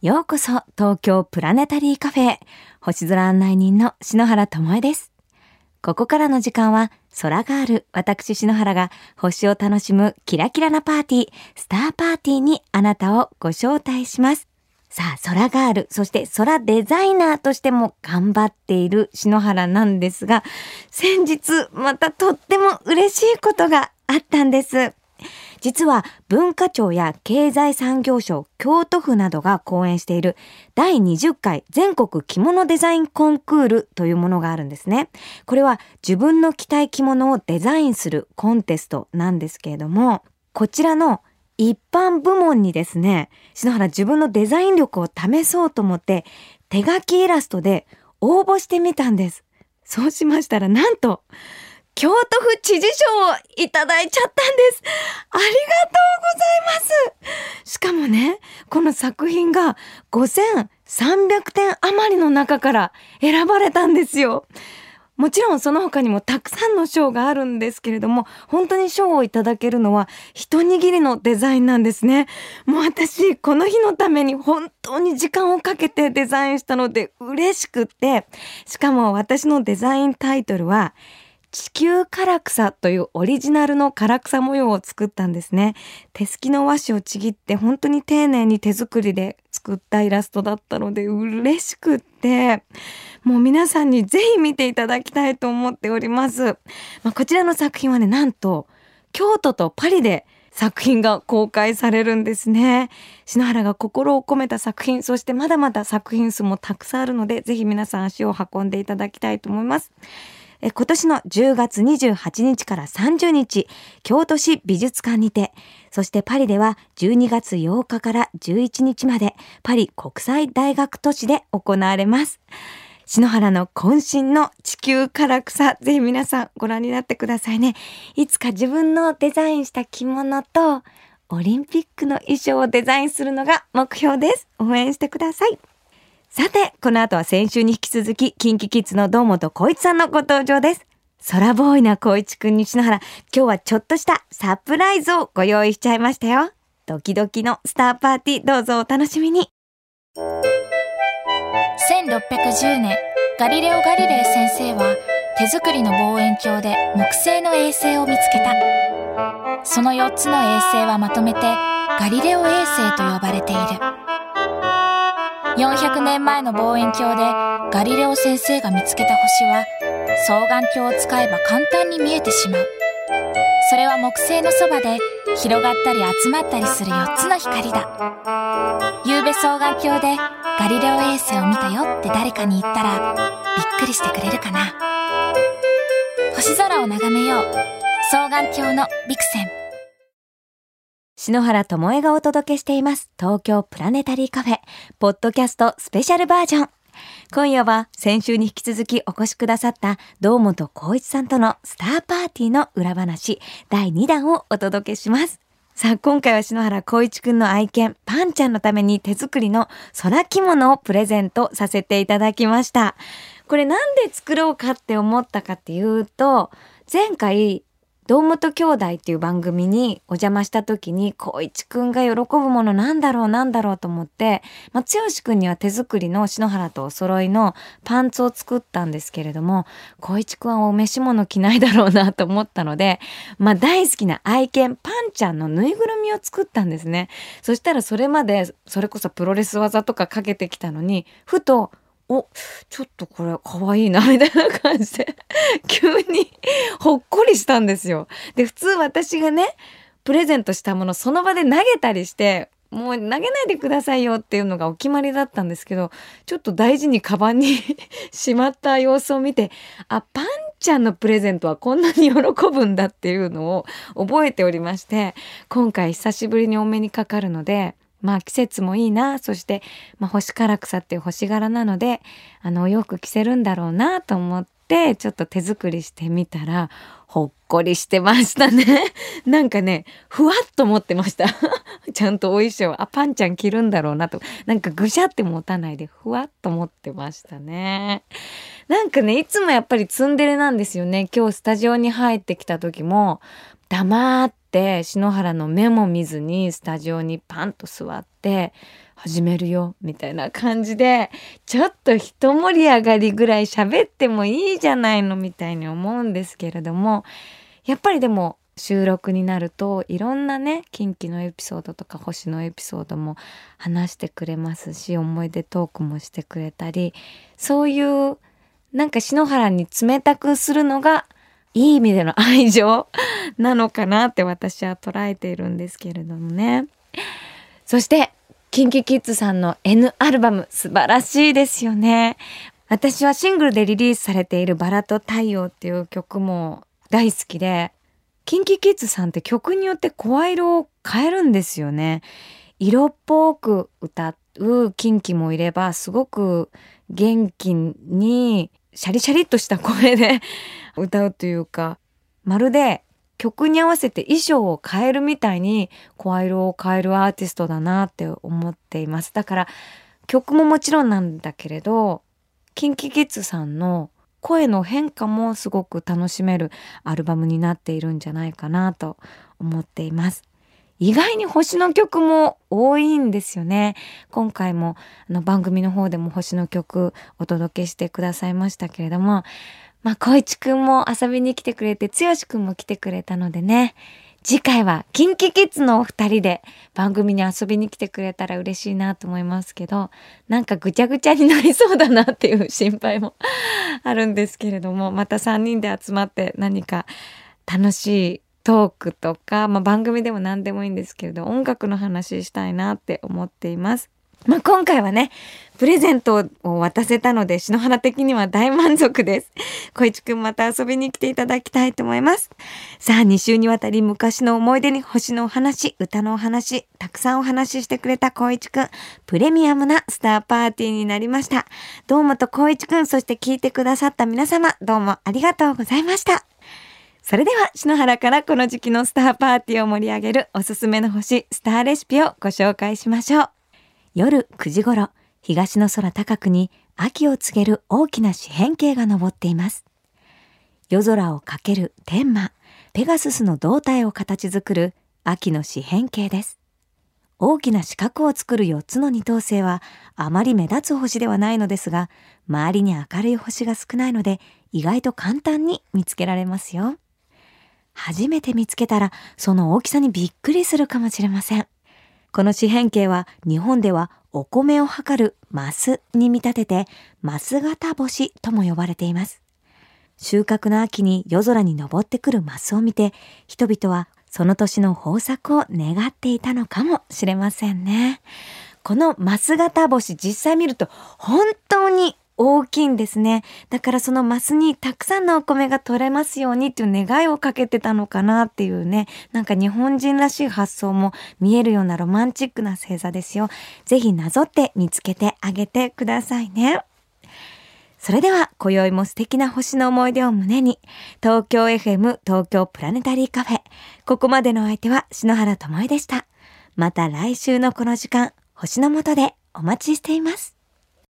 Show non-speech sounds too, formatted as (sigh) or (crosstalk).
ようこそ東京プラネタリーカフェ星空案内人の篠原智恵です。ここからの時間は空がある私篠原が星を楽しむキラキラなパーティースターパーティーにあなたをご招待します。さあ、空ガール、そして空デザイナーとしても頑張っている篠原なんですが、先日またとっても嬉しいことがあったんです。実は文化庁や経済産業省、京都府などが講演している第20回全国着物デザインコンクールというものがあるんですね。これは自分の着たい着物をデザインするコンテストなんですけれども、こちらの一般部門にですね、篠原自分のデザイン力を試そうと思って手書きイラストで応募してみたんです。そうしましたらなんと京都府知事賞をいただいちゃったんです。ありがとうございます。しかもね、この作品が5300点余りの中から選ばれたんですよ。もちろんその他にもたくさんの賞があるんですけれども、本当に賞をいただけるのは一握りのデザインなんですね。もう私、この日のために本当に時間をかけてデザインしたので嬉しくって、しかも私のデザインタイトルは、地球唐草というオリジナルの唐草模様を作ったんですね。手すきの和紙をちぎって本当に丁寧に手作りで作ったイラストだったので嬉しくって、もう皆さんにぜひ見ていただきたいと思っております。まあ、こちらの作品はね、なんと京都とパリで作品が公開されるんですね。篠原が心を込めた作品、そしてまだまだ作品数もたくさんあるので、ぜひ皆さん足を運んでいただきたいと思います。え今年の10月28日から30日、京都市美術館にて、そしてパリでは12月8日から11日まで、パリ国際大学都市で行われます。篠原の渾身の地球唐草、ぜひ皆さんご覧になってくださいね。いつか自分のデザインした着物と、オリンピックの衣装をデザインするのが目標です。応援してください。さて、この後は先週に引き続き、キンキキッズの堂本光一さんのご登場です。空ボーイな光一くんにしながら、今日はちょっとしたサプライズをご用意しちゃいましたよ。ドキドキのスターパーティー、どうぞお楽しみに。1610年、ガリレオ・ガリレイ先生は、手作りの望遠鏡で木星の衛星を見つけた。その4つの衛星はまとめて、ガリレオ衛星と呼ばれている。400年前の望遠鏡でガリレオ先生が見つけた星は双眼鏡を使えば簡単に見えてしまう。それは木星のそばで広がったり集まったりする4つの光だ。夕べ双眼鏡でガリレオ衛星を見たよって誰かに言ったらびっくりしてくれるかな。星空を眺めよう。双眼鏡のビクセン。篠原智恵がお届けしています。東京プラネタリーカフェ、ポッドキャストスペシャルバージョン。今夜は先週に引き続きお越しくださった堂本光一さんとのスターパーティーの裏話第2弾をお届けします。さあ、今回は篠原光一くんの愛犬、パンちゃんのために手作りの空着物をプレゼントさせていただきました。これなんで作ろうかって思ったかっていうと、前回堂本兄弟っていう番組にお邪魔した時に、光一くんが喜ぶものなんだろうなんだろうと思って、まあ、剛くんには手作りの篠原とお揃いのパンツを作ったんですけれども、光一くんはお召し物着ないだろうなと思ったので、まあ、大好きな愛犬パンちゃんのぬいぐるみを作ったんですね。そしたらそれまで、それこそプロレス技とかかけてきたのに、ふと、お、ちょっとこれ可愛いな、みたいな感じで、(laughs) 急にほっこりしたんですよ。で、普通私がね、プレゼントしたものその場で投げたりして、もう投げないでくださいよっていうのがお決まりだったんですけど、ちょっと大事にカバンに (laughs) しまった様子を見て、あ、パンちゃんのプレゼントはこんなに喜ぶんだっていうのを覚えておりまして、今回久しぶりにお目にかかるので、まあ季節もいいな、そして、まあ、星唐草っていう星柄なので、あの、お洋服着せるんだろうなと思って、ちょっと手作りしてみたら、ほっこりしてましたね。(laughs) なんかね、ふわっと持ってました。(laughs) ちゃんとお衣装、あ、パンちゃん着るんだろうなと。なんかぐしゃって持たないで、ふわっと持ってましたね。なんかね、いつもやっぱりツンデレなんですよね。今日スタジオに入ってきた時も、黙って篠原の目も見ずにスタジオにパンと座って始めるよみたいな感じでちょっと一盛り上がりぐらい喋ってもいいじゃないのみたいに思うんですけれどもやっぱりでも収録になるといろんなね近畿のエピソードとか星のエピソードも話してくれますし思い出トークもしてくれたりそういうなんか篠原に冷たくするのがいい意味での愛情なのかなって私は捉えているんですけれどもね。そしてキンキキッズさんの N アルバム素晴らしいですよね。私はシングルでリリースされているバラと太陽っていう曲も大好きで、キンキキッズさんって曲によって声色を変えるんですよね。色っぽく歌うキンキもいれば、すごく元気にシャリシャリっとした声で歌うというか、まるで曲に合わせて衣装を変えるみたいに声色を変えるアーティストだなって思っています。だから曲ももちろんなんだけれど、キンキキッズさんの声の変化もすごく楽しめるアルバムになっているんじゃないかなと思っています。意外に星の曲も多いんですよね。今回もあの番組の方でも星の曲お届けしてくださいましたけれども、まあ、小一くんも遊びに来てくれて、つよしくんも来てくれたのでね、次回はキンキキッズのお二人で番組に遊びに来てくれたら嬉しいなと思いますけど、なんかぐちゃぐちゃになりそうだなっていう心配も (laughs) あるんですけれども、また3人で集まって何か楽しいトークとか、まあ、番組でも何でもいいんですけれど、音楽の話したいなって思っています。まあ、今回はね、プレゼントを渡せたので、篠原的には大満足です。(laughs) 小市くんまた遊びに来ていただきたいと思います。さあ、2週にわたり昔の思い出に星のお話、歌のお話、たくさんお話ししてくれた小市くん、プレミアムなスターパーティーになりました。どうもと小市くん、そして聞いてくださった皆様、どうもありがとうございました。それでは、篠原からこの時期のスターパーティーを盛り上げるおすすめの星、スターレシピをご紹介しましょう。夜9時頃、東の空高くに秋を告げる大きな四辺形が昇っています。夜空をかける天馬、ペガススの胴体を形作る秋の四辺形です。大きな四角を作る4つの二等星はあまり目立つ星ではないのですが、周りに明るい星が少ないので意外と簡単に見つけられますよ。初めて見つけたらその大きさにびっくりするかもしれません。この四辺形は日本ではお米を測るマスに見立ててマス型星とも呼ばれています。収穫の秋に夜空に昇ってくるマスを見て人々はその年の豊作を願っていたのかもしれませんね。このマス型星実際見ると本当に大きいんですね。だからそのマスにたくさんのお米が取れますようにっていう願いをかけてたのかなっていうね、なんか日本人らしい発想も見えるようなロマンチックな星座ですよ。ぜひなぞって見つけてあげてくださいね。それでは、今宵も素敵な星の思い出を胸に、東京 FM 東京プラネタリーカフェ。ここまでの相手は篠原智恵でした。また来週のこの時間、星の下でお待ちしています。